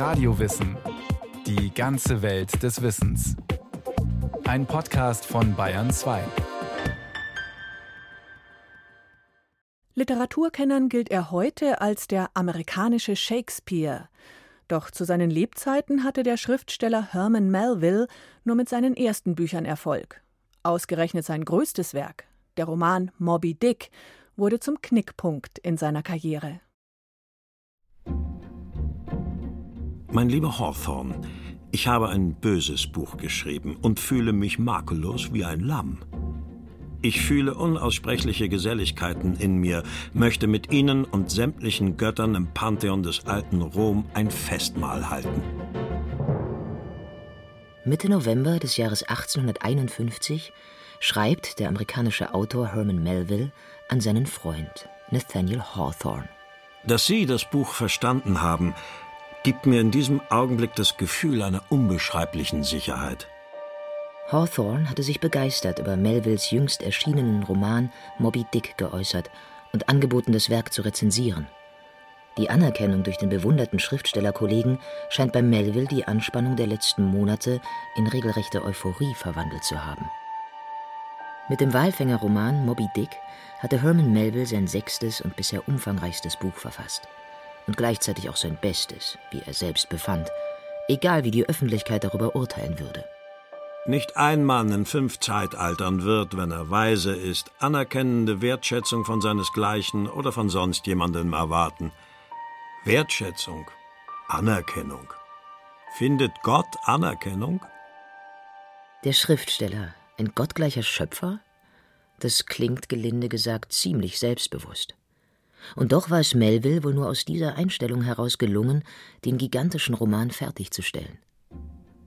Radiowissen. Die ganze Welt des Wissens. Ein Podcast von Bayern 2. Literaturkennern gilt er heute als der amerikanische Shakespeare. Doch zu seinen Lebzeiten hatte der Schriftsteller Herman Melville nur mit seinen ersten Büchern Erfolg. Ausgerechnet sein größtes Werk, der Roman Moby Dick, wurde zum Knickpunkt in seiner Karriere. Mein lieber Hawthorne, ich habe ein böses Buch geschrieben und fühle mich makellos wie ein Lamm. Ich fühle unaussprechliche Geselligkeiten in mir, möchte mit Ihnen und sämtlichen Göttern im Pantheon des alten Rom ein Festmahl halten. Mitte November des Jahres 1851 schreibt der amerikanische Autor Herman Melville an seinen Freund Nathaniel Hawthorne. Dass Sie das Buch verstanden haben, gibt mir in diesem Augenblick das Gefühl einer unbeschreiblichen Sicherheit. Hawthorne hatte sich begeistert über Melvilles jüngst erschienenen Roman Moby Dick geäußert und angeboten, das Werk zu rezensieren. Die Anerkennung durch den bewunderten Schriftstellerkollegen scheint bei Melville die Anspannung der letzten Monate in regelrechte Euphorie verwandelt zu haben. Mit dem Walfängerroman Moby Dick hatte Herman Melville sein sechstes und bisher umfangreichstes Buch verfasst und gleichzeitig auch sein Bestes, wie er selbst befand, egal wie die Öffentlichkeit darüber urteilen würde. Nicht ein Mann in fünf Zeitaltern wird, wenn er weise ist, anerkennende Wertschätzung von seinesgleichen oder von sonst jemandem erwarten. Wertschätzung, Anerkennung. Findet Gott Anerkennung? Der Schriftsteller, ein gottgleicher Schöpfer? Das klingt gelinde gesagt ziemlich selbstbewusst. Und doch war es Melville wohl nur aus dieser Einstellung heraus gelungen, den gigantischen Roman fertigzustellen.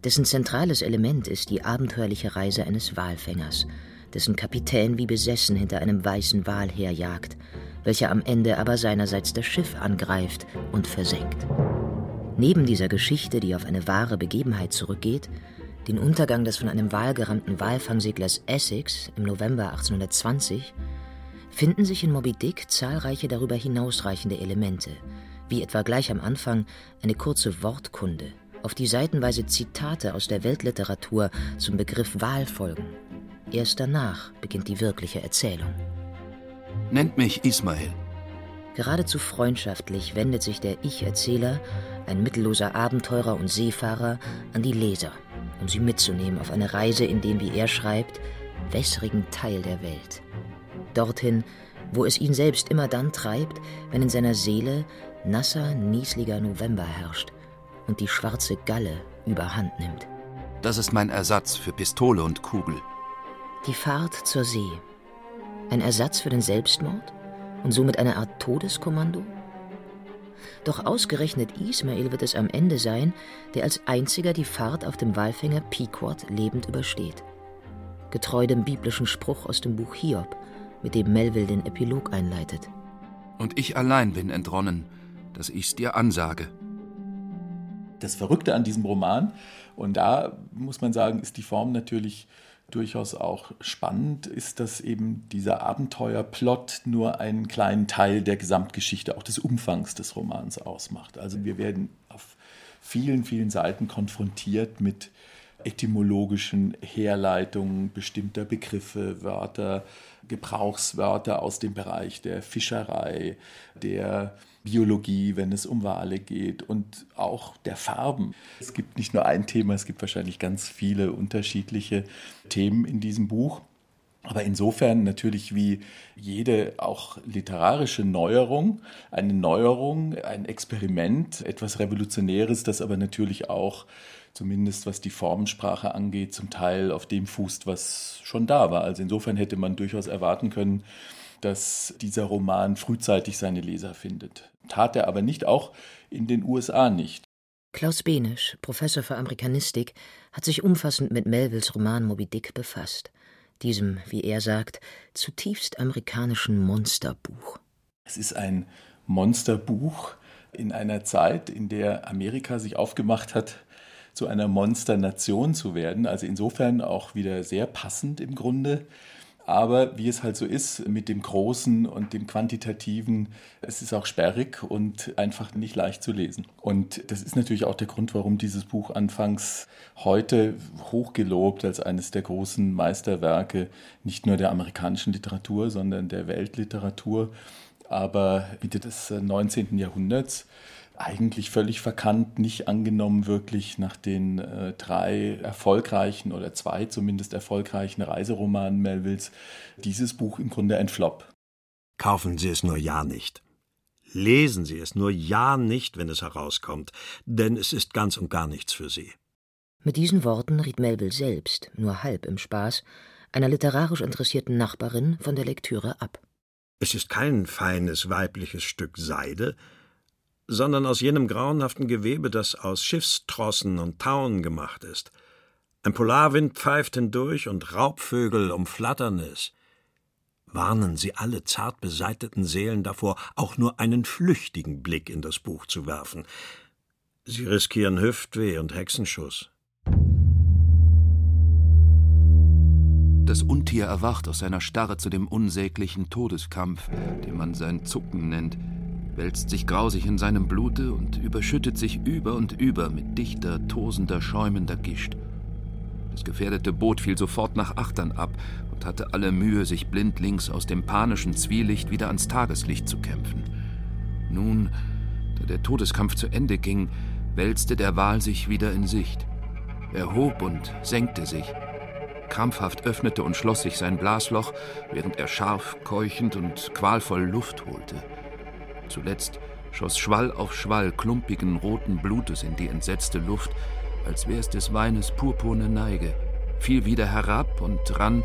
Dessen zentrales Element ist die abenteuerliche Reise eines Walfängers, dessen Kapitän wie besessen hinter einem weißen Wal herjagt, welcher am Ende aber seinerseits das Schiff angreift und versenkt. Neben dieser Geschichte, die auf eine wahre Begebenheit zurückgeht, den Untergang des von einem wahlgerammten Walfangseglers Essex im November 1820, finden sich in Moby Dick zahlreiche darüber hinausreichende Elemente, wie etwa gleich am Anfang eine kurze Wortkunde, auf die seitenweise Zitate aus der Weltliteratur zum Begriff Wahl folgen. Erst danach beginnt die wirkliche Erzählung. Nennt mich Ismael. Geradezu freundschaftlich wendet sich der Ich-Erzähler, ein mittelloser Abenteurer und Seefahrer, an die Leser, um sie mitzunehmen auf eine Reise in den, wie er schreibt, wässrigen Teil der Welt dorthin, wo es ihn selbst immer dann treibt, wenn in seiner Seele nasser, niesliger November herrscht und die schwarze Galle überhand nimmt. Das ist mein Ersatz für Pistole und Kugel. Die Fahrt zur See. Ein Ersatz für den Selbstmord? Und somit eine Art Todeskommando? Doch ausgerechnet Ismail wird es am Ende sein, der als einziger die Fahrt auf dem Walfänger Pequod lebend übersteht. Getreu dem biblischen Spruch aus dem Buch Hiob, mit dem Melville den Epilog einleitet. Und ich allein bin entronnen, dass ich's dir ansage. Das Verrückte an diesem Roman, und da muss man sagen, ist die Form natürlich durchaus auch spannend, ist, dass eben dieser Abenteuerplot nur einen kleinen Teil der Gesamtgeschichte, auch des Umfangs des Romans ausmacht. Also wir werden auf vielen, vielen Seiten konfrontiert mit etymologischen Herleitungen bestimmter Begriffe, Wörter, Gebrauchswörter aus dem Bereich der Fischerei, der Biologie, wenn es um Wale geht und auch der Farben. Es gibt nicht nur ein Thema, es gibt wahrscheinlich ganz viele unterschiedliche Themen in diesem Buch. Aber insofern natürlich wie jede auch literarische Neuerung, eine Neuerung, ein Experiment, etwas Revolutionäres, das aber natürlich auch zumindest was die Formensprache angeht, zum Teil auf dem fußt, was schon da war. Also insofern hätte man durchaus erwarten können, dass dieser Roman frühzeitig seine Leser findet. Tat er aber nicht, auch in den USA nicht. Klaus Benisch, Professor für Amerikanistik, hat sich umfassend mit Melvilles Roman Moby Dick befasst. Diesem, wie er sagt, zutiefst amerikanischen Monsterbuch. Es ist ein Monsterbuch in einer Zeit, in der Amerika sich aufgemacht hat, zu einer Monsternation zu werden. Also insofern auch wieder sehr passend im Grunde. Aber wie es halt so ist mit dem Großen und dem Quantitativen, es ist auch sperrig und einfach nicht leicht zu lesen. Und das ist natürlich auch der Grund, warum dieses Buch anfangs heute hochgelobt als eines der großen Meisterwerke nicht nur der amerikanischen Literatur, sondern der Weltliteratur, aber Mitte des 19. Jahrhunderts eigentlich völlig verkannt, nicht angenommen wirklich nach den äh, drei erfolgreichen oder zwei zumindest erfolgreichen Reiseromanen Melvilles, dieses Buch im Grunde ein Flop. Kaufen Sie es nur ja nicht. Lesen Sie es nur ja nicht, wenn es herauskommt, denn es ist ganz und gar nichts für Sie. Mit diesen Worten riet Melville selbst, nur halb im Spaß, einer literarisch interessierten Nachbarin von der Lektüre ab. Es ist kein feines weibliches Stück Seide, sondern aus jenem grauenhaften Gewebe, das aus Schiffstrossen und Tauen gemacht ist. Ein Polarwind pfeift hindurch und Raubvögel umflattern es. Warnen Sie alle zart beseiteten Seelen davor, auch nur einen flüchtigen Blick in das Buch zu werfen. Sie riskieren Hüftweh und Hexenschuss. Das Untier erwacht aus seiner Starre zu dem unsäglichen Todeskampf, den man sein Zucken nennt wälzt sich grausig in seinem Blute und überschüttet sich über und über mit dichter, tosender, schäumender Gischt. Das gefährdete Boot fiel sofort nach Achtern ab und hatte alle Mühe, sich blindlings aus dem panischen Zwielicht wieder ans Tageslicht zu kämpfen. Nun, da der Todeskampf zu Ende ging, wälzte der Wal sich wieder in Sicht. Er hob und senkte sich. Krampfhaft öffnete und schloss sich sein Blasloch, während er scharf, keuchend und qualvoll Luft holte. Zuletzt schoss Schwall auf Schwall klumpigen roten Blutes in die entsetzte Luft, als wär's des Weines purpurne Neige, fiel wieder herab und rann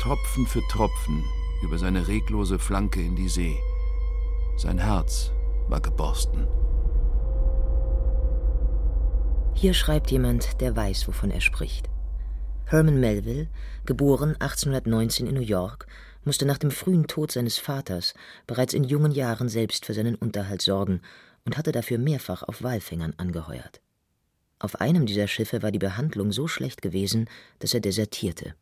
Tropfen für Tropfen über seine reglose Flanke in die See. Sein Herz war geborsten. Hier schreibt jemand, der weiß, wovon er spricht. Herman Melville, geboren 1819 in New York, musste nach dem frühen Tod seines Vaters bereits in jungen Jahren selbst für seinen Unterhalt sorgen und hatte dafür mehrfach auf Walfängern angeheuert. Auf einem dieser Schiffe war die Behandlung so schlecht gewesen, dass er desertierte.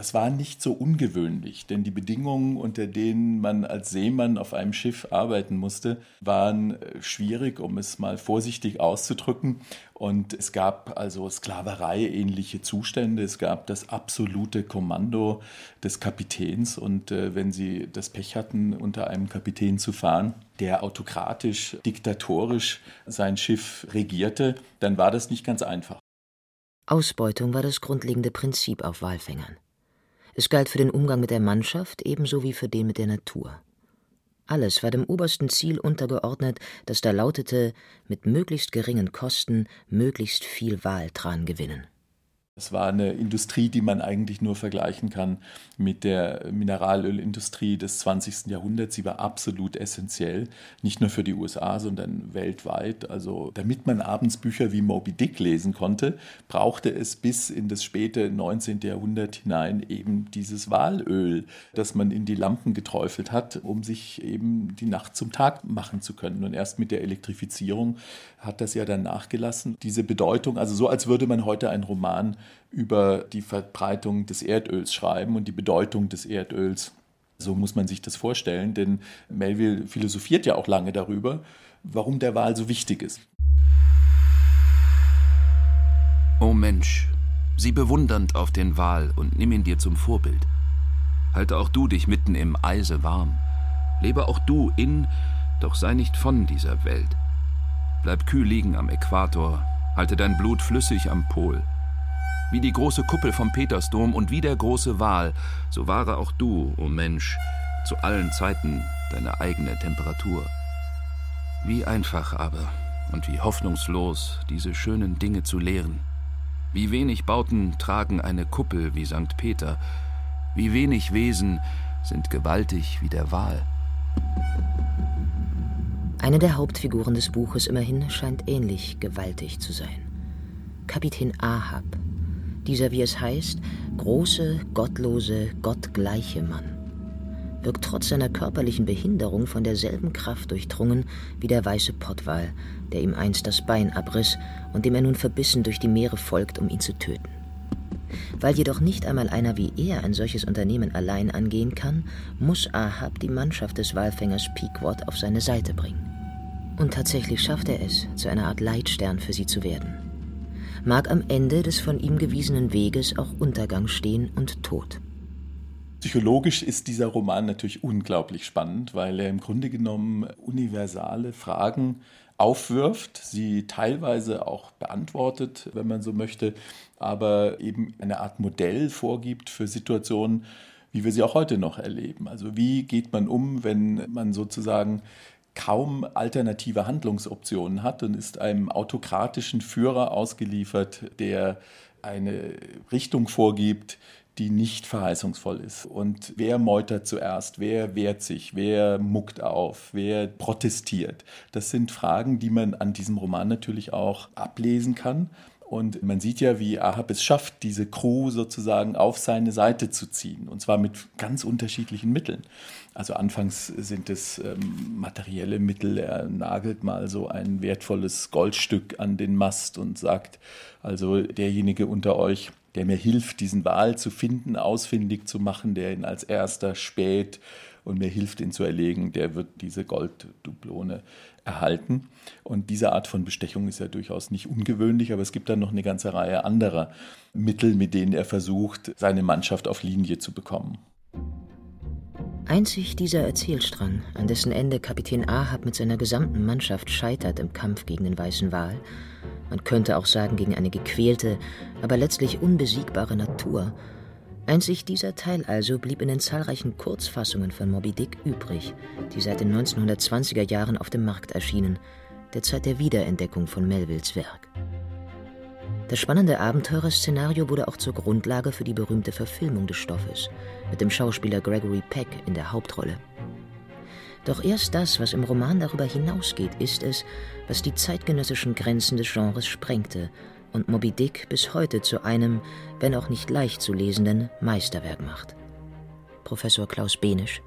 Das war nicht so ungewöhnlich, denn die Bedingungen, unter denen man als Seemann auf einem Schiff arbeiten musste, waren äh, schwierig, um es mal vorsichtig auszudrücken. Und es gab also Sklaverei-ähnliche Zustände. Es gab das absolute Kommando des Kapitäns. Und äh, wenn Sie das Pech hatten, unter einem Kapitän zu fahren, der autokratisch, diktatorisch sein Schiff regierte, dann war das nicht ganz einfach. Ausbeutung war das grundlegende Prinzip auf Walfängern. Es galt für den Umgang mit der Mannschaft ebenso wie für den mit der Natur. Alles war dem obersten Ziel untergeordnet, das da lautete, mit möglichst geringen Kosten möglichst viel Waltran gewinnen. Es war eine Industrie, die man eigentlich nur vergleichen kann mit der Mineralölindustrie des 20. Jahrhunderts. Sie war absolut essentiell, nicht nur für die USA, sondern weltweit. Also damit man abends Bücher wie Moby Dick lesen konnte, brauchte es bis in das späte 19. Jahrhundert hinein eben dieses Walöl, das man in die Lampen geträufelt hat, um sich eben die Nacht zum Tag machen zu können. Und erst mit der Elektrifizierung hat das ja dann nachgelassen. Diese Bedeutung, also so als würde man heute einen Roman über die Verbreitung des Erdöls schreiben und die Bedeutung des Erdöls. So muss man sich das vorstellen, denn Melville philosophiert ja auch lange darüber, warum der Wal so wichtig ist. O Mensch, sieh bewundernd auf den Wal und nimm ihn dir zum Vorbild. Halte auch du dich mitten im Eise warm. Lebe auch du in, doch sei nicht von dieser Welt. Bleib kühl liegen am Äquator, halte dein Blut flüssig am Pol. Wie die große Kuppel vom Petersdom und wie der große Wal, so wahre auch du, o oh Mensch, zu allen Zeiten deine eigene Temperatur. Wie einfach aber und wie hoffnungslos, diese schönen Dinge zu lehren. Wie wenig Bauten tragen eine Kuppel wie St. Peter, wie wenig Wesen sind gewaltig wie der Wal. Eine der Hauptfiguren des Buches immerhin scheint ähnlich gewaltig zu sein. Kapitän Ahab, dieser, wie es heißt, große, gottlose, gottgleiche Mann wirkt trotz seiner körperlichen Behinderung von derselben Kraft durchdrungen wie der weiße Pottwal, der ihm einst das Bein abriss und dem er nun verbissen durch die Meere folgt, um ihn zu töten. Weil jedoch nicht einmal einer wie er ein solches Unternehmen allein angehen kann, muss Ahab die Mannschaft des Walfängers Pequod auf seine Seite bringen. Und tatsächlich schafft er es, zu einer Art Leitstern für sie zu werden. Mag am Ende des von ihm gewiesenen Weges auch Untergang stehen und Tod. Psychologisch ist dieser Roman natürlich unglaublich spannend, weil er im Grunde genommen universale Fragen aufwirft, sie teilweise auch beantwortet, wenn man so möchte, aber eben eine Art Modell vorgibt für Situationen, wie wir sie auch heute noch erleben. Also wie geht man um, wenn man sozusagen kaum alternative Handlungsoptionen hat und ist einem autokratischen Führer ausgeliefert, der eine Richtung vorgibt, die nicht verheißungsvoll ist. Und wer meutert zuerst? Wer wehrt sich? Wer muckt auf? Wer protestiert? Das sind Fragen, die man an diesem Roman natürlich auch ablesen kann. Und man sieht ja, wie Ahab es schafft, diese Crew sozusagen auf seine Seite zu ziehen. Und zwar mit ganz unterschiedlichen Mitteln. Also anfangs sind es ähm, materielle Mittel. Er nagelt mal so ein wertvolles Goldstück an den Mast und sagt, also derjenige unter euch, der mir hilft, diesen Wal zu finden, ausfindig zu machen, der ihn als erster späht und mir hilft, ihn zu erlegen, der wird diese Golddublone erhalten. Und diese Art von Bestechung ist ja durchaus nicht ungewöhnlich, aber es gibt dann noch eine ganze Reihe anderer Mittel, mit denen er versucht, seine Mannschaft auf Linie zu bekommen. Einzig dieser Erzählstrang, an dessen Ende Kapitän Ahab mit seiner gesamten Mannschaft scheitert im Kampf gegen den weißen Wal, man könnte auch sagen gegen eine gequälte, aber letztlich unbesiegbare Natur, Einzig dieser Teil also blieb in den zahlreichen Kurzfassungen von Moby Dick übrig, die seit den 1920er Jahren auf dem Markt erschienen, der Zeit der Wiederentdeckung von Melvilles Werk. Das spannende Abenteurerszenario wurde auch zur Grundlage für die berühmte Verfilmung des Stoffes, mit dem Schauspieler Gregory Peck in der Hauptrolle. Doch erst das, was im Roman darüber hinausgeht, ist es, was die zeitgenössischen Grenzen des Genres sprengte und Moby Dick bis heute zu einem, wenn auch nicht leicht zu lesenden, Meisterwerk macht. Professor Klaus Benisch.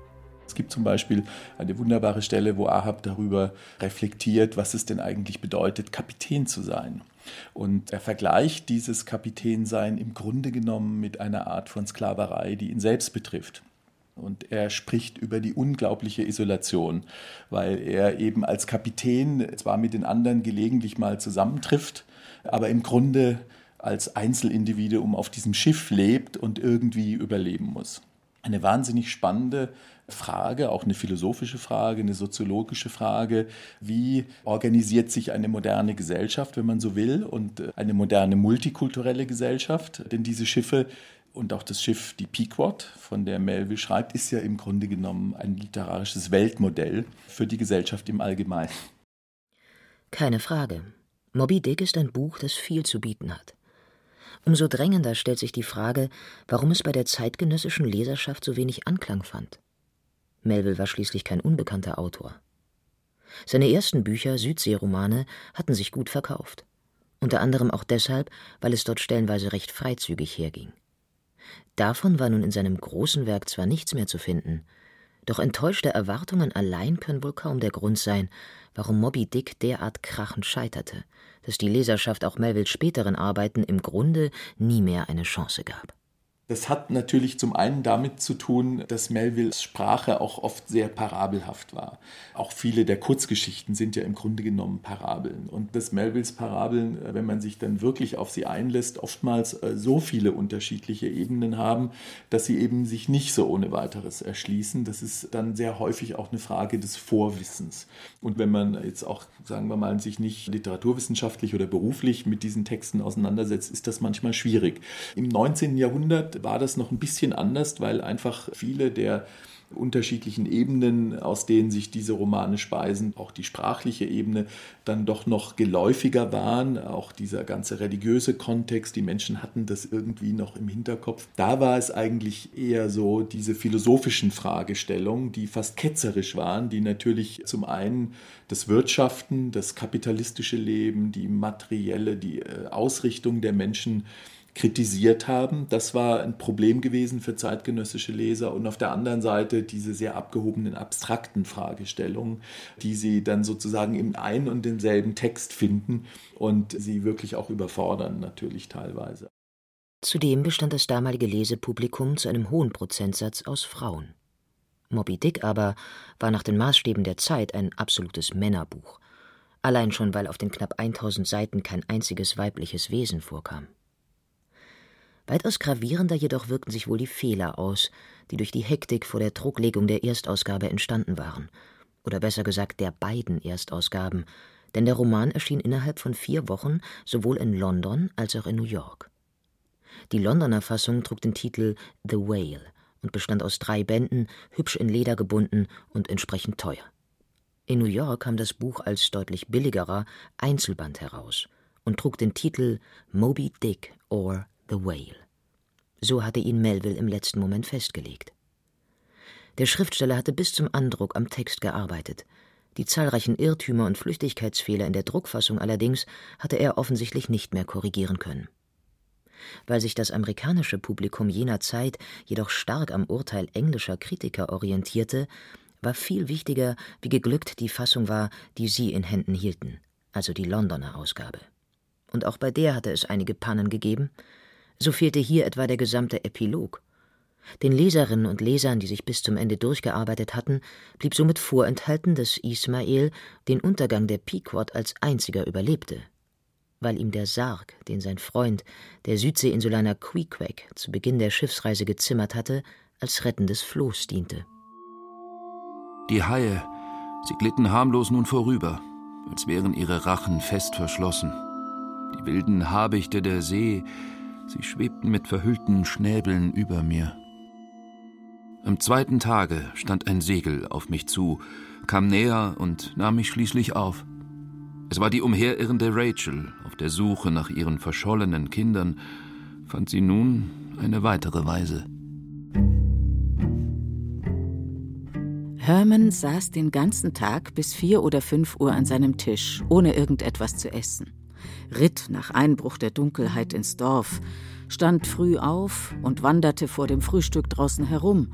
Es gibt zum Beispiel eine wunderbare Stelle, wo Ahab darüber reflektiert, was es denn eigentlich bedeutet, Kapitän zu sein. Und er vergleicht dieses Kapitänsein im Grunde genommen mit einer Art von Sklaverei, die ihn selbst betrifft. Und er spricht über die unglaubliche Isolation, weil er eben als Kapitän zwar mit den anderen gelegentlich mal zusammentrifft, aber im Grunde als Einzelindividuum auf diesem Schiff lebt und irgendwie überleben muss. Eine wahnsinnig spannende Frage, auch eine philosophische Frage, eine soziologische Frage. Wie organisiert sich eine moderne Gesellschaft, wenn man so will, und eine moderne multikulturelle Gesellschaft? Denn diese Schiffe und auch das Schiff, die Pequod, von der Melville schreibt, ist ja im Grunde genommen ein literarisches Weltmodell für die Gesellschaft im Allgemeinen. Keine Frage. Moby Dick ist ein Buch, das viel zu bieten hat. Umso drängender stellt sich die Frage, warum es bei der zeitgenössischen Leserschaft so wenig Anklang fand. Melville war schließlich kein unbekannter Autor. Seine ersten Bücher, Südseeromane, hatten sich gut verkauft. Unter anderem auch deshalb, weil es dort stellenweise recht freizügig herging. Davon war nun in seinem großen Werk zwar nichts mehr zu finden, doch enttäuschte Erwartungen allein können wohl kaum der Grund sein, warum Moby Dick derart krachend scheiterte, dass die Leserschaft auch Melvilles späteren Arbeiten im Grunde nie mehr eine Chance gab. Das hat natürlich zum einen damit zu tun, dass Melvilles Sprache auch oft sehr parabelhaft war. Auch viele der Kurzgeschichten sind ja im Grunde genommen Parabeln. Und dass Melvilles Parabeln, äh, wenn man sich dann wirklich auf sie einlässt, oftmals äh, so viele unterschiedliche Ebenen haben, dass sie eben sich nicht so ohne weiteres erschließen. Das ist dann sehr häufig auch eine Frage des Vorwissens. Und wenn man jetzt auch, sagen wir mal, sich nicht literaturwissenschaftlich oder beruflich mit diesen Texten auseinandersetzt, ist das manchmal schwierig. Im 19. Jahrhundert war das noch ein bisschen anders, weil einfach viele der unterschiedlichen Ebenen, aus denen sich diese Romane speisen, auch die sprachliche Ebene, dann doch noch geläufiger waren. Auch dieser ganze religiöse Kontext, die Menschen hatten das irgendwie noch im Hinterkopf. Da war es eigentlich eher so diese philosophischen Fragestellungen, die fast ketzerisch waren, die natürlich zum einen das Wirtschaften, das kapitalistische Leben, die materielle, die äh, Ausrichtung der Menschen kritisiert haben. Das war ein Problem gewesen für zeitgenössische Leser. Und auf der anderen Seite diese sehr abgehobenen, abstrakten Fragestellungen, die sie dann sozusagen im einen und denselben Text finden und sie wirklich auch überfordern, natürlich teilweise. Zudem bestand das damalige Lesepublikum zu einem hohen Prozentsatz aus Frauen. Moby Dick aber war nach den Maßstäben der Zeit ein absolutes Männerbuch, allein schon weil auf den knapp 1000 Seiten kein einziges weibliches Wesen vorkam. Weitaus gravierender jedoch wirkten sich wohl die Fehler aus, die durch die Hektik vor der Drucklegung der Erstausgabe entstanden waren, oder besser gesagt der beiden Erstausgaben, denn der Roman erschien innerhalb von vier Wochen sowohl in London als auch in New York. Die Londoner Fassung trug den Titel The Whale und bestand aus drei Bänden, hübsch in Leder gebunden und entsprechend teuer. In New York kam das Buch als deutlich billigerer Einzelband heraus und trug den Titel Moby Dick or The Whale. So hatte ihn Melville im letzten Moment festgelegt. Der Schriftsteller hatte bis zum Andruck am Text gearbeitet. Die zahlreichen Irrtümer und Flüchtigkeitsfehler in der Druckfassung allerdings hatte er offensichtlich nicht mehr korrigieren können. Weil sich das amerikanische Publikum jener Zeit jedoch stark am Urteil englischer Kritiker orientierte, war viel wichtiger, wie geglückt die Fassung war, die sie in Händen hielten, also die Londoner Ausgabe. Und auch bei der hatte es einige Pannen gegeben. So fehlte hier etwa der gesamte Epilog. Den Leserinnen und Lesern, die sich bis zum Ende durchgearbeitet hatten, blieb somit vorenthalten, dass Ismael den Untergang der Pequod als einziger überlebte weil ihm der Sarg, den sein Freund, der Südseeinsulaner Queequeg, zu Beginn der Schiffsreise gezimmert hatte, als rettendes Floß diente. Die Haie, sie glitten harmlos nun vorüber, als wären ihre Rachen fest verschlossen. Die wilden Habichte der See, sie schwebten mit verhüllten Schnäbeln über mir. Am zweiten Tage stand ein Segel auf mich zu, kam näher und nahm mich schließlich auf. Es war die umherirrende Rachel, auf der Suche nach ihren verschollenen Kindern, fand sie nun eine weitere Weise. Herman saß den ganzen Tag bis vier oder fünf Uhr an seinem Tisch, ohne irgendetwas zu essen. Ritt nach Einbruch der Dunkelheit ins Dorf, stand früh auf und wanderte vor dem Frühstück draußen herum,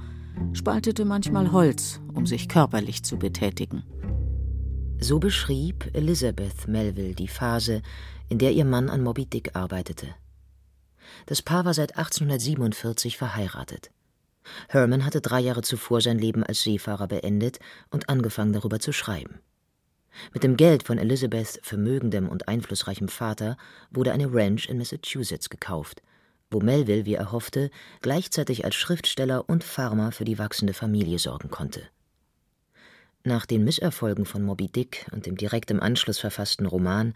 spaltete manchmal Holz, um sich körperlich zu betätigen. So beschrieb Elizabeth Melville die Phase, in der ihr Mann an Moby Dick arbeitete. Das Paar war seit 1847 verheiratet. Herman hatte drei Jahre zuvor sein Leben als Seefahrer beendet und angefangen darüber zu schreiben. Mit dem Geld von Elizabeths vermögendem und einflussreichem Vater wurde eine Ranch in Massachusetts gekauft, wo Melville, wie er hoffte, gleichzeitig als Schriftsteller und Farmer für die wachsende Familie sorgen konnte. Nach den Misserfolgen von Moby Dick und dem direkt im Anschluss verfassten Roman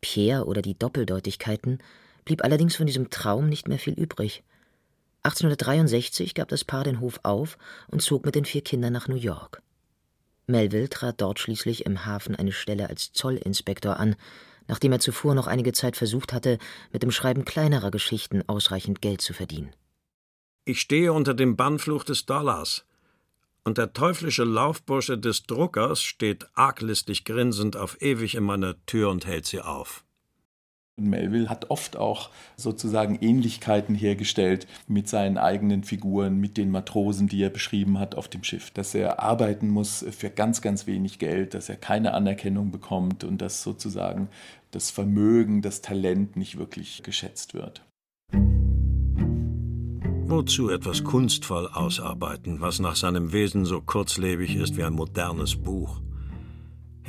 Pierre oder die Doppeldeutigkeiten blieb allerdings von diesem Traum nicht mehr viel übrig. 1863 gab das Paar den Hof auf und zog mit den vier Kindern nach New York. Melville trat dort schließlich im Hafen eine Stelle als Zollinspektor an, nachdem er zuvor noch einige Zeit versucht hatte, mit dem Schreiben kleinerer Geschichten ausreichend Geld zu verdienen. Ich stehe unter dem Bannfluch des Dollars, und der teuflische Laufbursche des Druckers steht arglistig grinsend auf ewig in meiner Tür und hält sie auf. Melville hat oft auch sozusagen Ähnlichkeiten hergestellt mit seinen eigenen Figuren, mit den Matrosen, die er beschrieben hat auf dem Schiff, dass er arbeiten muss für ganz, ganz wenig Geld, dass er keine Anerkennung bekommt und dass sozusagen das Vermögen, das Talent nicht wirklich geschätzt wird. Wozu etwas kunstvoll ausarbeiten, was nach seinem Wesen so kurzlebig ist wie ein modernes Buch?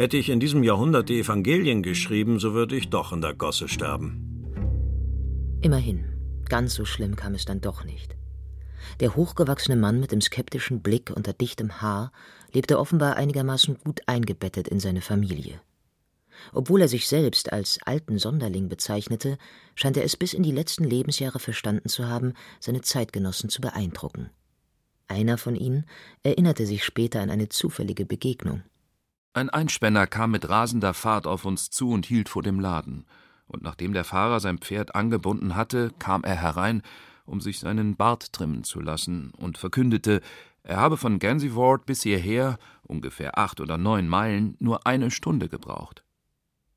Hätte ich in diesem Jahrhundert die Evangelien geschrieben, so würde ich doch in der Gosse sterben. Immerhin, ganz so schlimm kam es dann doch nicht. Der hochgewachsene Mann mit dem skeptischen Blick unter dichtem Haar lebte offenbar einigermaßen gut eingebettet in seine Familie. Obwohl er sich selbst als alten Sonderling bezeichnete, scheint er es bis in die letzten Lebensjahre verstanden zu haben, seine Zeitgenossen zu beeindrucken. Einer von ihnen erinnerte sich später an eine zufällige Begegnung. Ein Einspänner kam mit rasender Fahrt auf uns zu und hielt vor dem Laden. Und nachdem der Fahrer sein Pferd angebunden hatte, kam er herein, um sich seinen Bart trimmen zu lassen, und verkündete, er habe von Gansevoort bis hierher, ungefähr acht oder neun Meilen, nur eine Stunde gebraucht.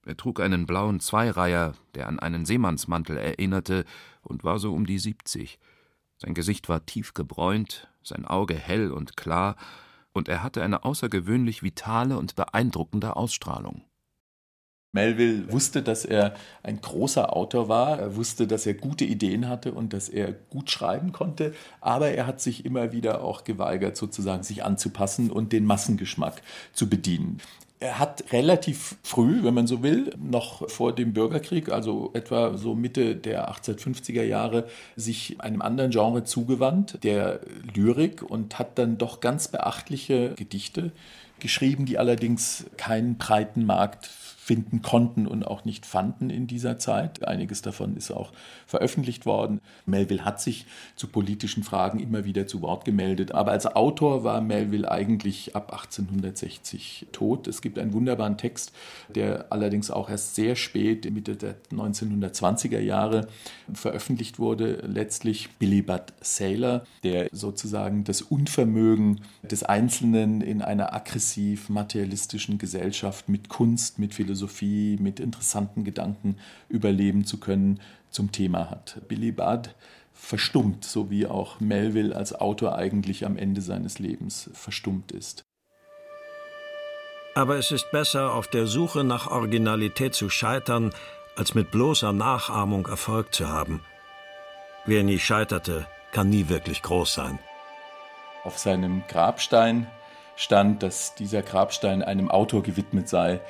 Er trug einen blauen Zweireiher, der an einen Seemannsmantel erinnerte, und war so um die siebzig. Sein Gesicht war tief gebräunt, sein Auge hell und klar, und er hatte eine außergewöhnlich vitale und beeindruckende Ausstrahlung. Melville wusste, dass er ein großer Autor war. Er wusste, dass er gute Ideen hatte und dass er gut schreiben konnte. Aber er hat sich immer wieder auch geweigert, sozusagen sich anzupassen und den Massengeschmack zu bedienen. Er hat relativ früh, wenn man so will, noch vor dem Bürgerkrieg, also etwa so Mitte der 1850er Jahre, sich einem anderen Genre zugewandt, der Lyrik, und hat dann doch ganz beachtliche Gedichte geschrieben, die allerdings keinen breiten Markt finden konnten und auch nicht fanden in dieser Zeit. Einiges davon ist auch veröffentlicht worden. Melville hat sich zu politischen Fragen immer wieder zu Wort gemeldet, aber als Autor war Melville eigentlich ab 1860 tot. Es gibt einen wunderbaren Text, der allerdings auch erst sehr spät, Mitte der 1920er Jahre, veröffentlicht wurde. Letztlich Billy Budd Sailor, der sozusagen das Unvermögen des Einzelnen in einer aggressiv materialistischen Gesellschaft mit Kunst, mit Philosophie, Philosophie, mit interessanten Gedanken überleben zu können, zum Thema hat. Billy Budd verstummt, so wie auch Melville als Autor eigentlich am Ende seines Lebens verstummt ist. Aber es ist besser, auf der Suche nach Originalität zu scheitern, als mit bloßer Nachahmung Erfolg zu haben. Wer nie scheiterte, kann nie wirklich groß sein. Auf seinem Grabstein stand, dass dieser Grabstein einem Autor gewidmet sei,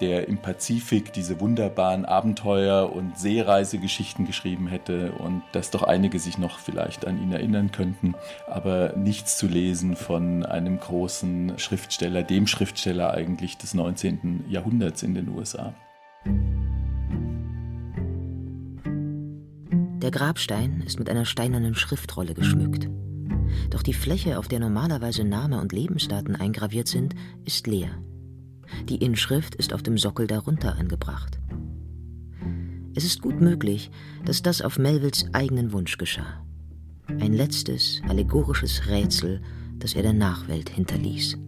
der im Pazifik diese wunderbaren Abenteuer- und Seereisegeschichten geschrieben hätte und dass doch einige sich noch vielleicht an ihn erinnern könnten, aber nichts zu lesen von einem großen Schriftsteller, dem Schriftsteller eigentlich des 19. Jahrhunderts in den USA. Der Grabstein ist mit einer steinernen Schriftrolle geschmückt. Doch die Fläche, auf der normalerweise Name und Lebensdaten eingraviert sind, ist leer. Die Inschrift ist auf dem Sockel darunter angebracht. Es ist gut möglich, dass das auf Melvilles eigenen Wunsch geschah. Ein letztes, allegorisches Rätsel, das er der Nachwelt hinterließ.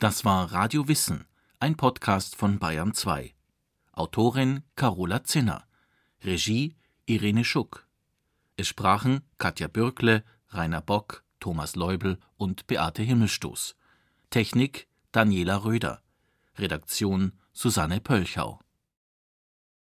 Das war Radio Wissen, ein Podcast von Bayern 2. Autorin Carola Zinner. Regie Irene Schuck. Es sprachen Katja Bürkle, Rainer Bock, Thomas Leubel und Beate Himmelstoß. Technik Daniela Röder. Redaktion Susanne Pölchau